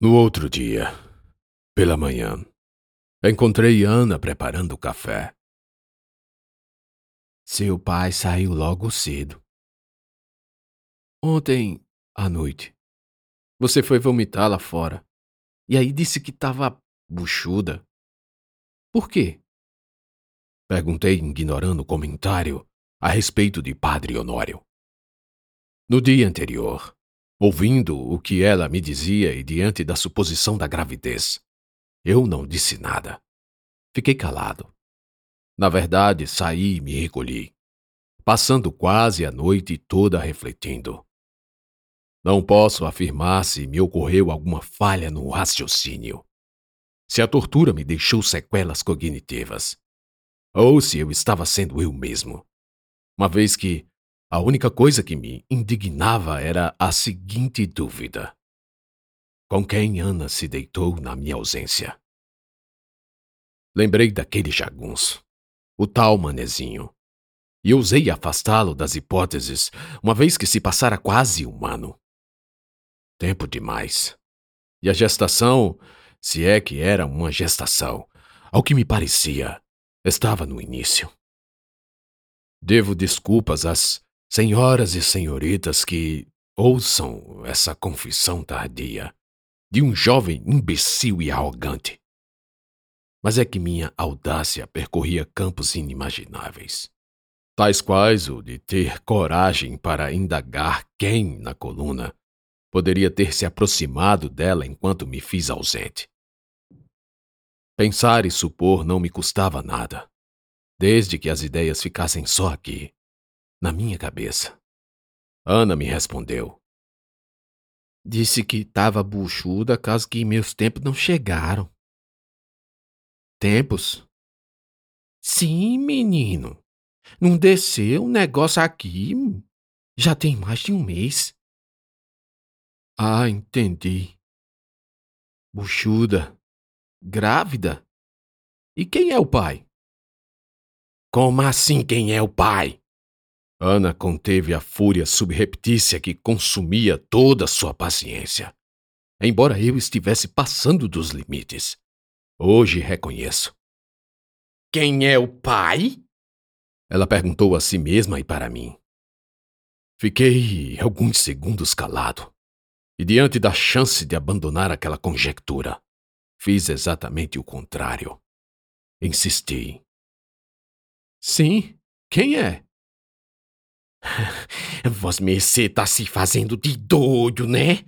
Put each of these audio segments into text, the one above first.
No outro dia, pela manhã, encontrei Ana preparando o café. Seu pai saiu logo cedo. Ontem à noite, você foi vomitar lá fora. E aí disse que estava buchuda. Por quê? Perguntei, ignorando o comentário a respeito de Padre Honório. No dia anterior, ouvindo o que ela me dizia e diante da suposição da gravidez, eu não disse nada. Fiquei calado. Na verdade, saí e me recolhi, passando quase a noite toda refletindo. Não posso afirmar se me ocorreu alguma falha no raciocínio, se a tortura me deixou sequelas cognitivas, ou se eu estava sendo eu mesmo, uma vez que a única coisa que me indignava era a seguinte dúvida: com quem Ana se deitou na minha ausência? Lembrei daquele jagunço, o tal manezinho, e ousei afastá-lo das hipóteses, uma vez que se passara quase um ano. Tempo demais. E a gestação, se é que era uma gestação, ao que me parecia, estava no início. Devo desculpas às Senhoras e senhoritas que ouçam essa confissão tardia de um jovem imbecil e arrogante. Mas é que minha audácia percorria campos inimagináveis, tais quais o de ter coragem para indagar quem, na coluna, poderia ter se aproximado dela enquanto me fiz ausente. Pensar e supor não me custava nada, desde que as ideias ficassem só aqui, na minha cabeça. Ana me respondeu. Disse que estava buchuda caso que meus tempos não chegaram. Tempos? Sim, menino. Não desceu um negócio aqui. Já tem mais de um mês. Ah, entendi. Buchuda. Grávida. E quem é o pai? Como assim quem é o pai? Ana conteve a fúria subreptícia que consumia toda sua paciência. Embora eu estivesse passando dos limites, hoje reconheço. Quem é o pai? Ela perguntou a si mesma e para mim. Fiquei alguns segundos calado, e diante da chance de abandonar aquela conjectura, fiz exatamente o contrário. Insisti. Sim, quem é? Vosmecê tá se fazendo de doido, né?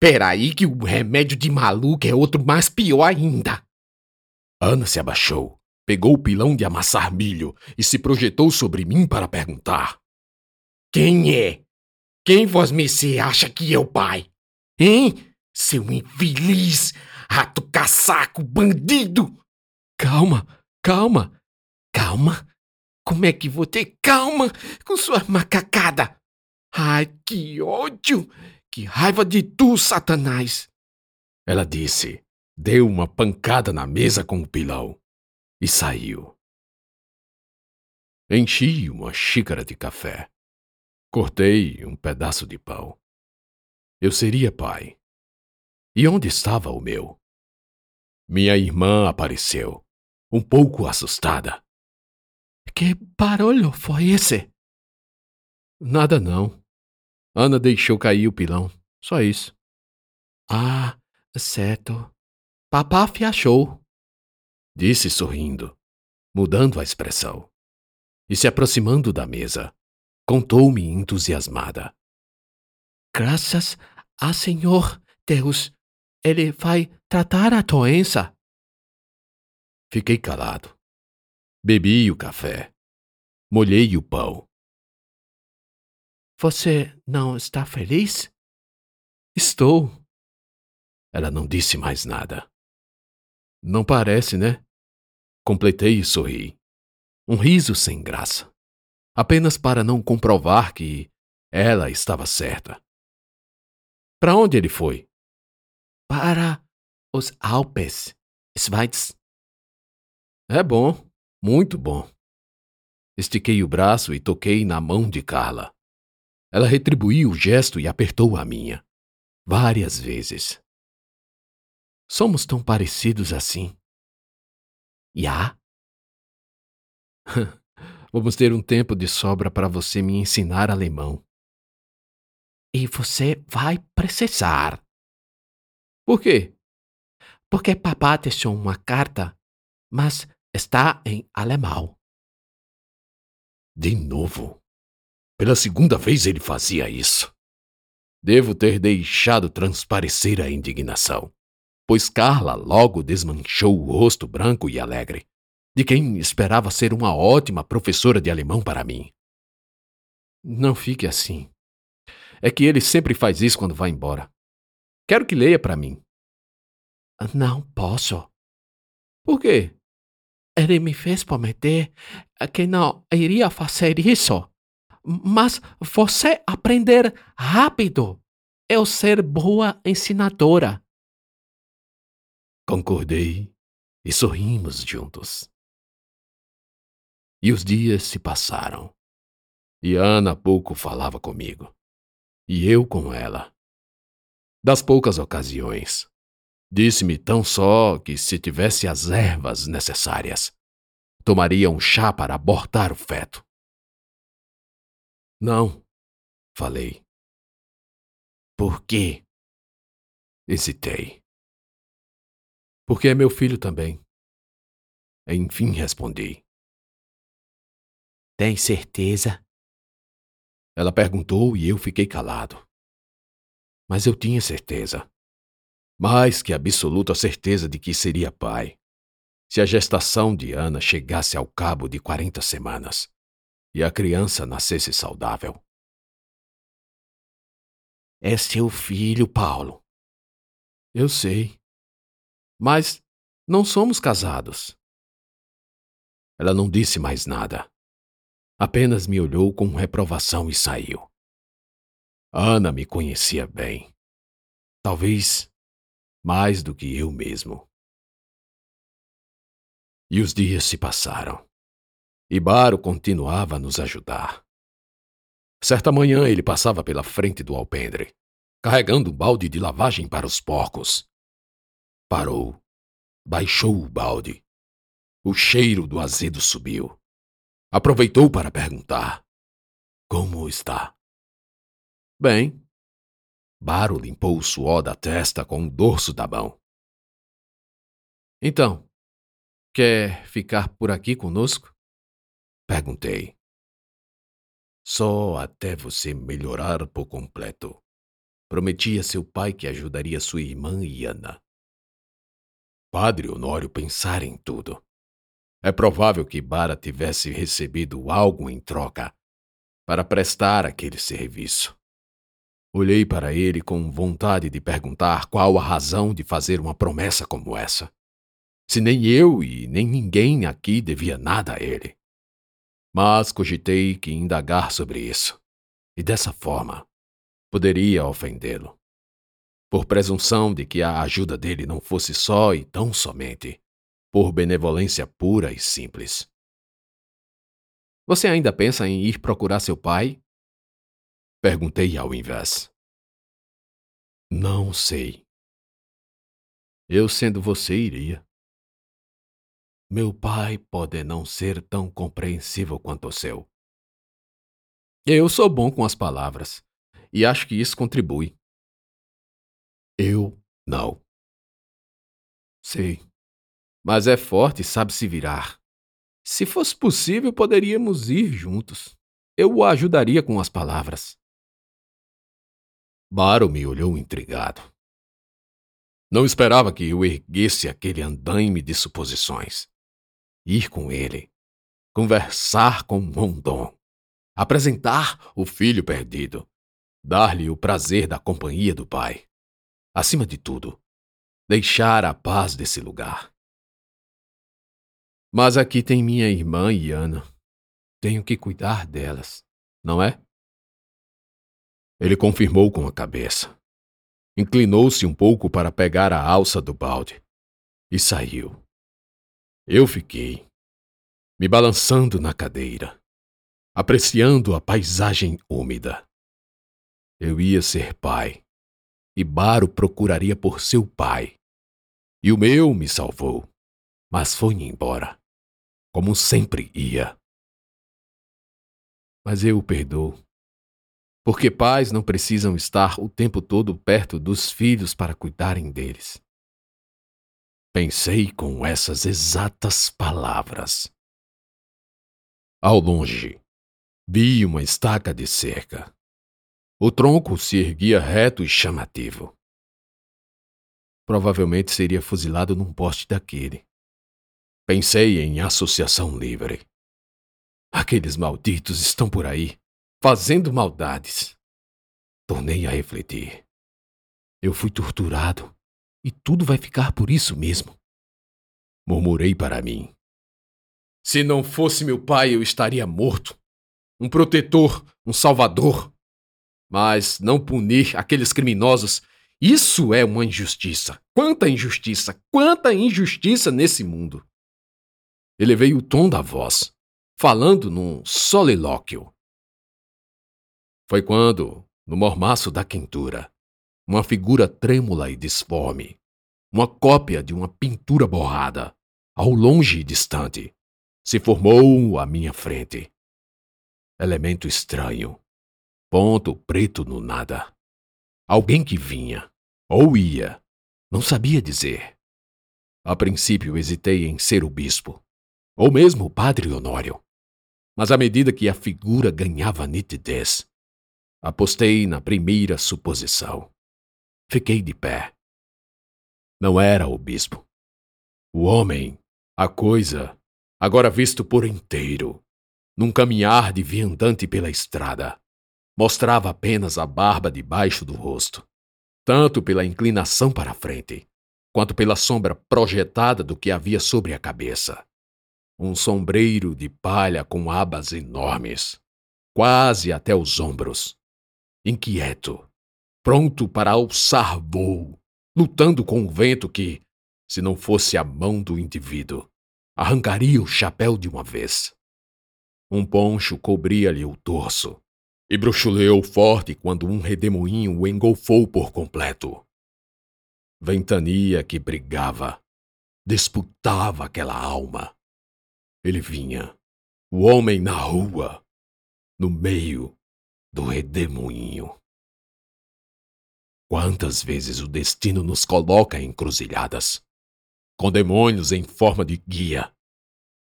Peraí que o remédio de maluco é outro mais pior ainda. Ana se abaixou, pegou o pilão de amassar milho e se projetou sobre mim para perguntar. Quem é? Quem vosmecê acha que é o pai? Hein? Seu infeliz, rato caçaco, bandido! Calma, calma, calma. Como é que vou ter calma com sua macacada? Ai, que ódio! Que raiva de tu, Satanás! Ela disse, deu uma pancada na mesa com o pilão e saiu. Enchi uma xícara de café. Cortei um pedaço de pão. Eu seria pai. E onde estava o meu? Minha irmã apareceu, um pouco assustada. Que barulho foi esse? Nada não. Ana deixou cair o pilão. Só isso. Ah, certo. Papá achou. Disse sorrindo, mudando a expressão. E se aproximando da mesa, contou-me entusiasmada. Graças a Senhor Deus, ele vai tratar a doença. Fiquei calado. Bebi o café. Molhei o pão. Você não está feliz? Estou. Ela não disse mais nada. Não parece, né? Completei e sorri. Um riso sem graça. Apenas para não comprovar que ela estava certa. Para onde ele foi? Para os Alpes, Schweiz. É bom. Muito bom. Estiquei o braço e toquei na mão de Carla. Ela retribuiu o gesto e apertou a minha. Várias vezes. somos tão parecidos assim. Já? Vamos ter um tempo de sobra para você me ensinar alemão. E você vai precisar. Por quê? Porque papá deixou uma carta, mas está em alemão. De novo. Pela segunda vez ele fazia isso. Devo ter deixado transparecer a indignação, pois Carla logo desmanchou o rosto branco e alegre, de quem esperava ser uma ótima professora de alemão para mim. Não fique assim. É que ele sempre faz isso quando vai embora. Quero que leia para mim. Não posso. Por quê? Ele me fez prometer que não iria fazer isso. Mas você aprender rápido. Eu ser boa ensinadora. Concordei e sorrimos juntos. E os dias se passaram. E Ana pouco falava comigo. E eu com ela. Das poucas ocasiões, disse-me tão só que se tivesse as ervas necessárias, tomaria um chá para abortar o feto. Não, falei. Por quê? Hesitei. Porque é meu filho também. Enfim respondi. Tem certeza? Ela perguntou e eu fiquei calado. Mas eu tinha certeza. Mais que absoluta certeza de que seria pai. Se a gestação de Ana chegasse ao cabo de quarenta semanas e a criança nascesse saudável. É seu filho, Paulo. Eu sei. Mas não somos casados. Ela não disse mais nada. Apenas me olhou com reprovação e saiu. Ana me conhecia bem. Talvez mais do que eu mesmo. E os dias se passaram. E Baro continuava a nos ajudar. Certa manhã ele passava pela frente do alpendre, carregando um balde de lavagem para os porcos. Parou, baixou o balde. O cheiro do azedo subiu. Aproveitou para perguntar: Como está? Bem. Baro limpou o suor da testa com o dorso da mão. Então, quer ficar por aqui conosco? Perguntei. Só até você melhorar por completo. Prometi a seu pai que ajudaria sua irmã e Ana. Padre Honório pensar em tudo. É provável que Bara tivesse recebido algo em troca para prestar aquele serviço. Olhei para ele com vontade de perguntar qual a razão de fazer uma promessa como essa. Se nem eu e nem ninguém aqui devia nada a ele. Mas cogitei que indagar sobre isso, e dessa forma, poderia ofendê-lo. Por presunção de que a ajuda dele não fosse só e tão somente por benevolência pura e simples. Você ainda pensa em ir procurar seu pai? Perguntei ao invés. Não sei. Eu, sendo você, iria. Meu pai pode não ser tão compreensível quanto o seu. Eu sou bom com as palavras, e acho que isso contribui. Eu não. Sei mas é forte e sabe se virar. Se fosse possível, poderíamos ir juntos. Eu o ajudaria com as palavras. Baro me olhou intrigado. Não esperava que eu erguesse aquele andaime de suposições. Ir com ele, conversar com Rondon, apresentar o filho perdido, dar-lhe o prazer da companhia do pai. Acima de tudo, deixar a paz desse lugar. Mas aqui tem minha irmã e Ana. Tenho que cuidar delas, não é? Ele confirmou com a cabeça. Inclinou-se um pouco para pegar a alça do balde e saiu. Eu fiquei, me balançando na cadeira, apreciando a paisagem úmida. Eu ia ser pai, e Baro procuraria por seu pai, E o meu me salvou, mas foi embora, como sempre ia. Mas eu o perdoo, porque pais não precisam estar o tempo todo perto dos filhos para cuidarem deles. Pensei com essas exatas palavras. Ao longe, vi uma estaca de cerca. O tronco se erguia reto e chamativo. Provavelmente seria fuzilado num poste daquele. Pensei em associação livre. Aqueles malditos estão por aí, fazendo maldades. Tornei a refletir. Eu fui torturado, e tudo vai ficar por isso mesmo. Murmurei para mim. Se não fosse meu pai, eu estaria morto. Um protetor, um salvador mas não punir aqueles criminosos. Isso é uma injustiça. Quanta injustiça, quanta injustiça nesse mundo. Elevei o tom da voz, falando num solilóquio. Foi quando, no mormaço da quentura, uma figura trêmula e disforme, uma cópia de uma pintura borrada, ao longe e distante, se formou à minha frente. Elemento estranho, Ponto preto no nada. Alguém que vinha, ou ia, não sabia dizer. A princípio hesitei em ser o bispo, ou mesmo o padre Honório. Mas à medida que a figura ganhava nitidez, apostei na primeira suposição. Fiquei de pé. Não era o bispo. O homem, a coisa, agora visto por inteiro, num caminhar de viandante pela estrada, mostrava apenas a barba debaixo do rosto, tanto pela inclinação para a frente, quanto pela sombra projetada do que havia sobre a cabeça. Um sombreiro de palha com abas enormes, quase até os ombros. Inquieto, pronto para alçar voo, lutando com o vento que, se não fosse a mão do indivíduo, arrancaria o chapéu de uma vez. Um poncho cobria-lhe o torso, e bruxuleou forte quando um redemoinho o engolfou por completo. Ventania que brigava, disputava aquela alma. Ele vinha, o homem na rua, no meio do redemoinho. Quantas vezes o destino nos coloca em encruzilhadas, com demônios em forma de guia,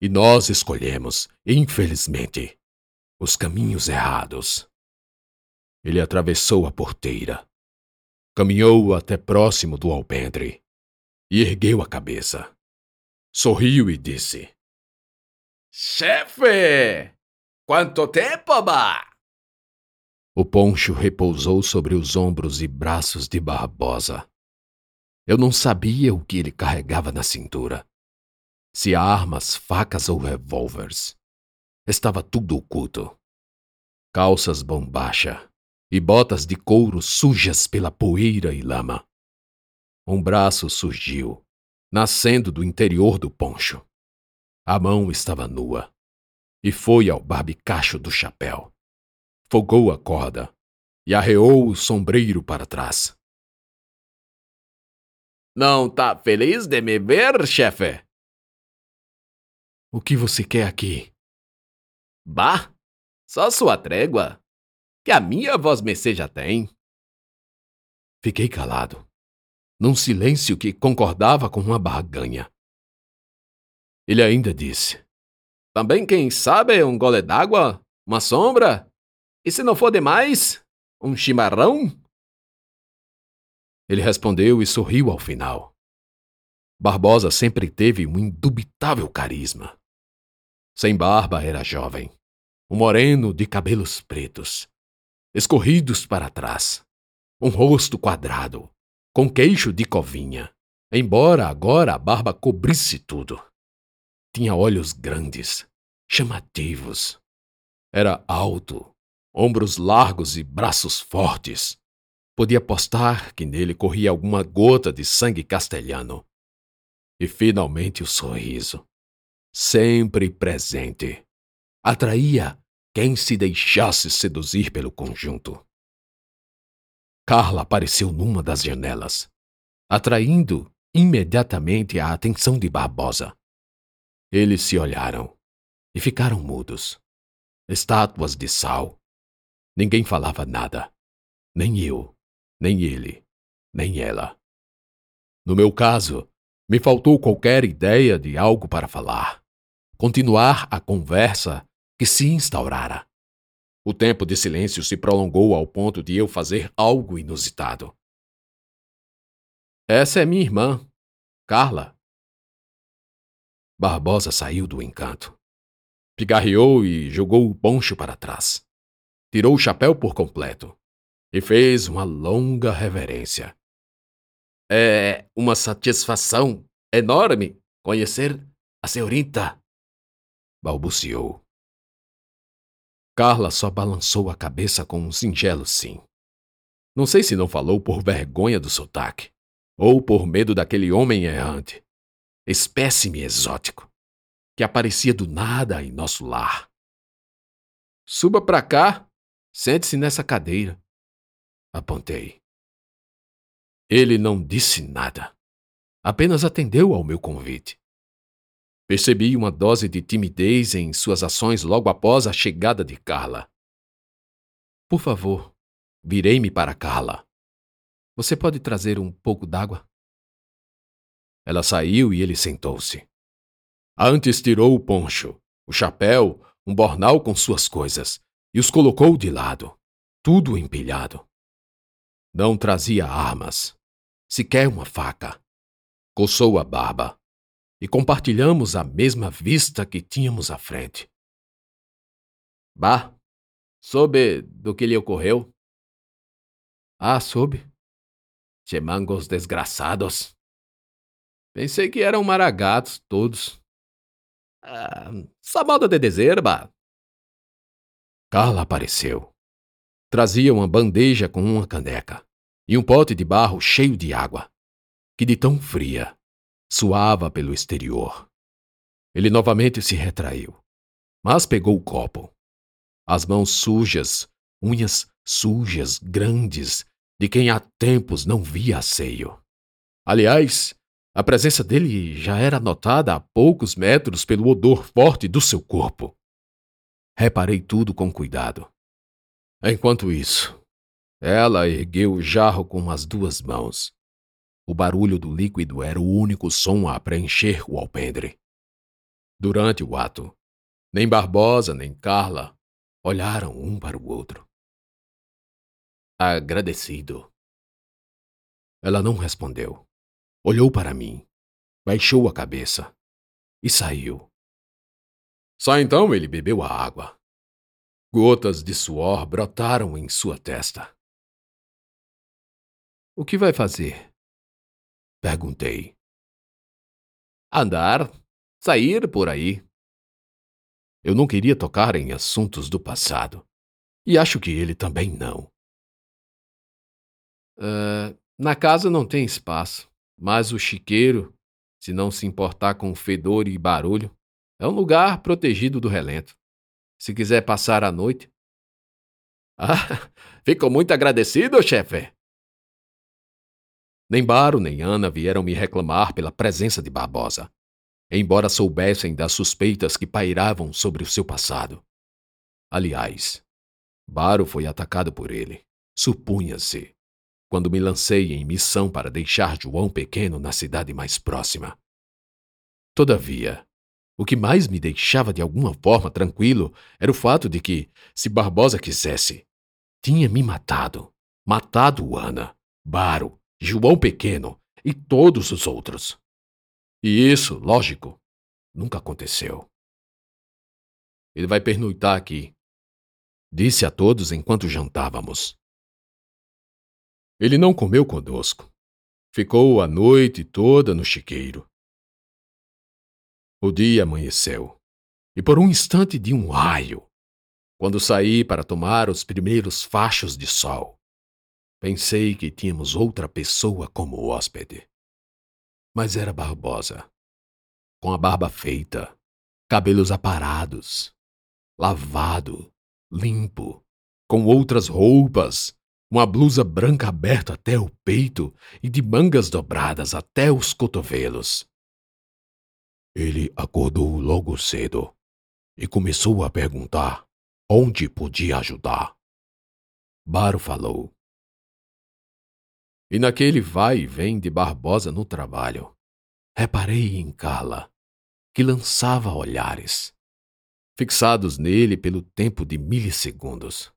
e nós escolhemos, infelizmente, os caminhos errados. Ele atravessou a porteira. Caminhou até próximo do alpendre e ergueu a cabeça. Sorriu e disse: Chefe! Quanto tempo, bah? O poncho repousou sobre os ombros e braços de Barbosa. Eu não sabia o que ele carregava na cintura. Se armas, facas ou revólveres. Estava tudo oculto. Calças bombacha, e botas de couro sujas pela poeira e lama. Um braço surgiu, nascendo do interior do poncho. A mão estava nua e foi ao barbicacho do chapéu. Fogou a corda e arreou o sombreiro para trás. Não tá feliz de me ver, chefe? O que você quer aqui? Bah, só sua trégua que a minha voz mercê já tem. Fiquei calado, num silêncio que concordava com uma barganha. Ele ainda disse: Também, quem sabe, um gole d'água, uma sombra, e se não for demais, um chimarrão? Ele respondeu e sorriu ao final. Barbosa sempre teve um indubitável carisma. Sem barba era jovem, um moreno de cabelos pretos, escorridos para trás. Um rosto quadrado, com queixo de covinha, embora agora a barba cobrisse tudo. Tinha olhos grandes, chamativos. Era alto, ombros largos e braços fortes. Podia apostar que nele corria alguma gota de sangue castelhano. E finalmente o sorriso, sempre presente, atraía quem se deixasse seduzir pelo conjunto. Carla apareceu numa das janelas, atraindo imediatamente a atenção de Barbosa. Eles se olharam e ficaram mudos. Estátuas de sal. Ninguém falava nada. Nem eu, nem ele, nem ela. No meu caso, me faltou qualquer ideia de algo para falar. Continuar a conversa que se instaurara. O tempo de silêncio se prolongou ao ponto de eu fazer algo inusitado. Essa é minha irmã, Carla. Barbosa saiu do encanto. Pigarreou e jogou o poncho para trás. Tirou o chapéu por completo e fez uma longa reverência. É uma satisfação enorme conhecer a senhorita, balbuciou. Carla só balançou a cabeça com um singelo sim. Não sei se não falou por vergonha do sotaque ou por medo daquele homem errante, espécime exótico, que aparecia do nada em nosso lar. Suba para cá, sente-se nessa cadeira. Apontei. Ele não disse nada, apenas atendeu ao meu convite. Percebi uma dose de timidez em suas ações logo após a chegada de Carla. Por favor, virei-me para Carla. Você pode trazer um pouco d'água? Ela saiu e ele sentou-se. Antes tirou o poncho, o chapéu, um bornal com suas coisas e os colocou de lado, tudo empilhado. Não trazia armas, sequer uma faca. Coçou a barba e compartilhamos a mesma vista que tínhamos à frente. Bah, soube do que lhe ocorreu? Ah, soube. Chemangos desgraçados. Pensei que eram maragatos todos. Ah, essa moda de deserba. Carla apareceu. Trazia uma bandeja com uma caneca e um pote de barro cheio de água, que de tão fria suava pelo exterior. Ele novamente se retraiu, mas pegou o copo. As mãos sujas, unhas sujas, grandes, de quem há tempos não via seio. Aliás, a presença dele já era notada a poucos metros pelo odor forte do seu corpo. Reparei tudo com cuidado. Enquanto isso, ela ergueu o jarro com as duas mãos. O barulho do líquido era o único som a preencher o alpendre. Durante o ato, nem Barbosa nem Carla olharam um para o outro agradecido. Ela não respondeu. Olhou para mim, baixou a cabeça e saiu. Só então ele bebeu a água. Gotas de suor brotaram em sua testa. O que vai fazer? Perguntei. Andar, sair por aí. Eu não queria tocar em assuntos do passado, e acho que ele também não. Uh, na casa não tem espaço, mas o chiqueiro, se não se importar com fedor e barulho, é um lugar protegido do relento. Se quiser passar a noite. Ah, fico muito agradecido, chefe. Nem Baro nem Ana vieram me reclamar pela presença de Barbosa, embora soubessem das suspeitas que pairavam sobre o seu passado. Aliás, Baro foi atacado por ele, supunha-se, quando me lancei em missão para deixar João pequeno na cidade mais próxima. Todavia, o que mais me deixava de alguma forma tranquilo era o fato de que, se Barbosa quisesse, tinha me matado, matado Ana, Baro, João Pequeno e todos os outros. E isso, lógico, nunca aconteceu. Ele vai pernoitar aqui, disse a todos enquanto jantávamos. Ele não comeu conosco. Ficou a noite toda no chiqueiro. O dia amanheceu, e por um instante de um raio, quando saí para tomar os primeiros fachos de sol, pensei que tínhamos outra pessoa como hóspede. Mas era Barbosa, com a barba feita, cabelos aparados, lavado, limpo, com outras roupas uma blusa branca aberta até o peito e de mangas dobradas até os cotovelos. Ele acordou logo cedo e começou a perguntar onde podia ajudar. Baro falou. E naquele vai e vem de Barbosa no trabalho, reparei em Carla, que lançava olhares, fixados nele pelo tempo de milissegundos,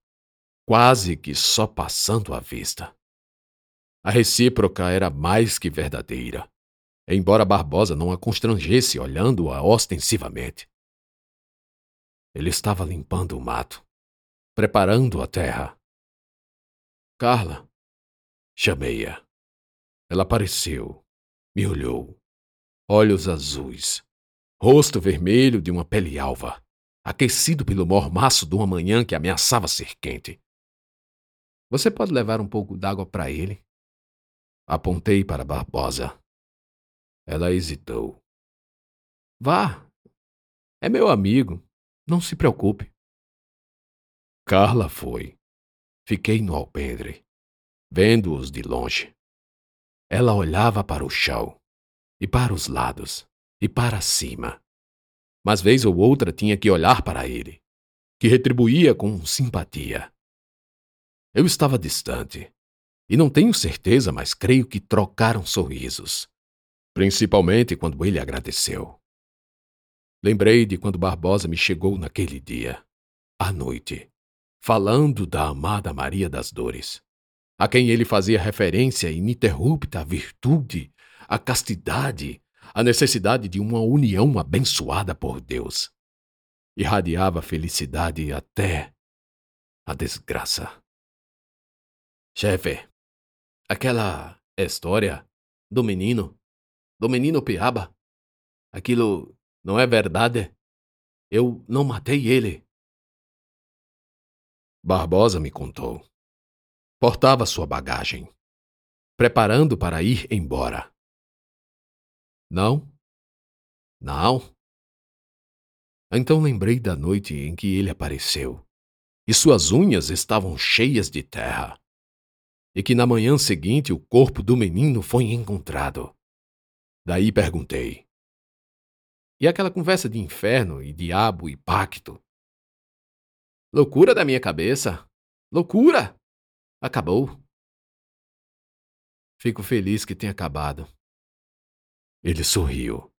quase que só passando a vista. A recíproca era mais que verdadeira, embora Barbosa não a constrangesse olhando-a ostensivamente. Ele estava limpando o mato, preparando a terra. Carla, Chamei-a. Ela apareceu, me olhou. Olhos azuis, rosto vermelho de uma pele alva, aquecido pelo mormaço de uma manhã que ameaçava ser quente. Você pode levar um pouco d'água para ele? Apontei para Barbosa. Ela hesitou. Vá. É meu amigo. Não se preocupe. Carla foi. Fiquei no alpendre vendo-os de longe. Ela olhava para o chão, e para os lados, e para cima. Mas vez ou outra tinha que olhar para ele, que retribuía com simpatia. Eu estava distante, e não tenho certeza, mas creio que trocaram sorrisos, principalmente quando ele agradeceu. Lembrei de quando Barbosa me chegou naquele dia, à noite, falando da amada Maria das Dores a quem ele fazia referência ininterrupta à virtude, à castidade, à necessidade de uma união abençoada por Deus. Irradiava felicidade até a desgraça. Chefe, aquela história do menino, do menino Piaba, aquilo não é verdade? Eu não matei ele. Barbosa me contou. Portava sua bagagem, preparando para ir embora. Não? Não? Então lembrei da noite em que ele apareceu, e suas unhas estavam cheias de terra, e que na manhã seguinte o corpo do menino foi encontrado. Daí perguntei: E aquela conversa de inferno e diabo e pacto? Loucura da minha cabeça! Loucura! Acabou. Fico feliz que tenha acabado. Ele sorriu.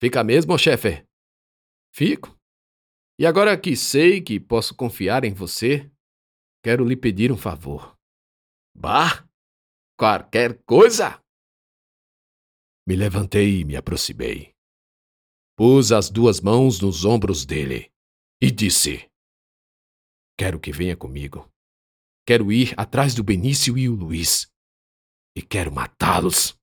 Fica mesmo, chefe? Fico. E agora que sei que posso confiar em você, quero lhe pedir um favor. Bah! Qualquer coisa! Me levantei e me aproximei. Pus as duas mãos nos ombros dele e disse: Quero que venha comigo. Quero ir atrás do Benício e o Luiz. E quero matá-los.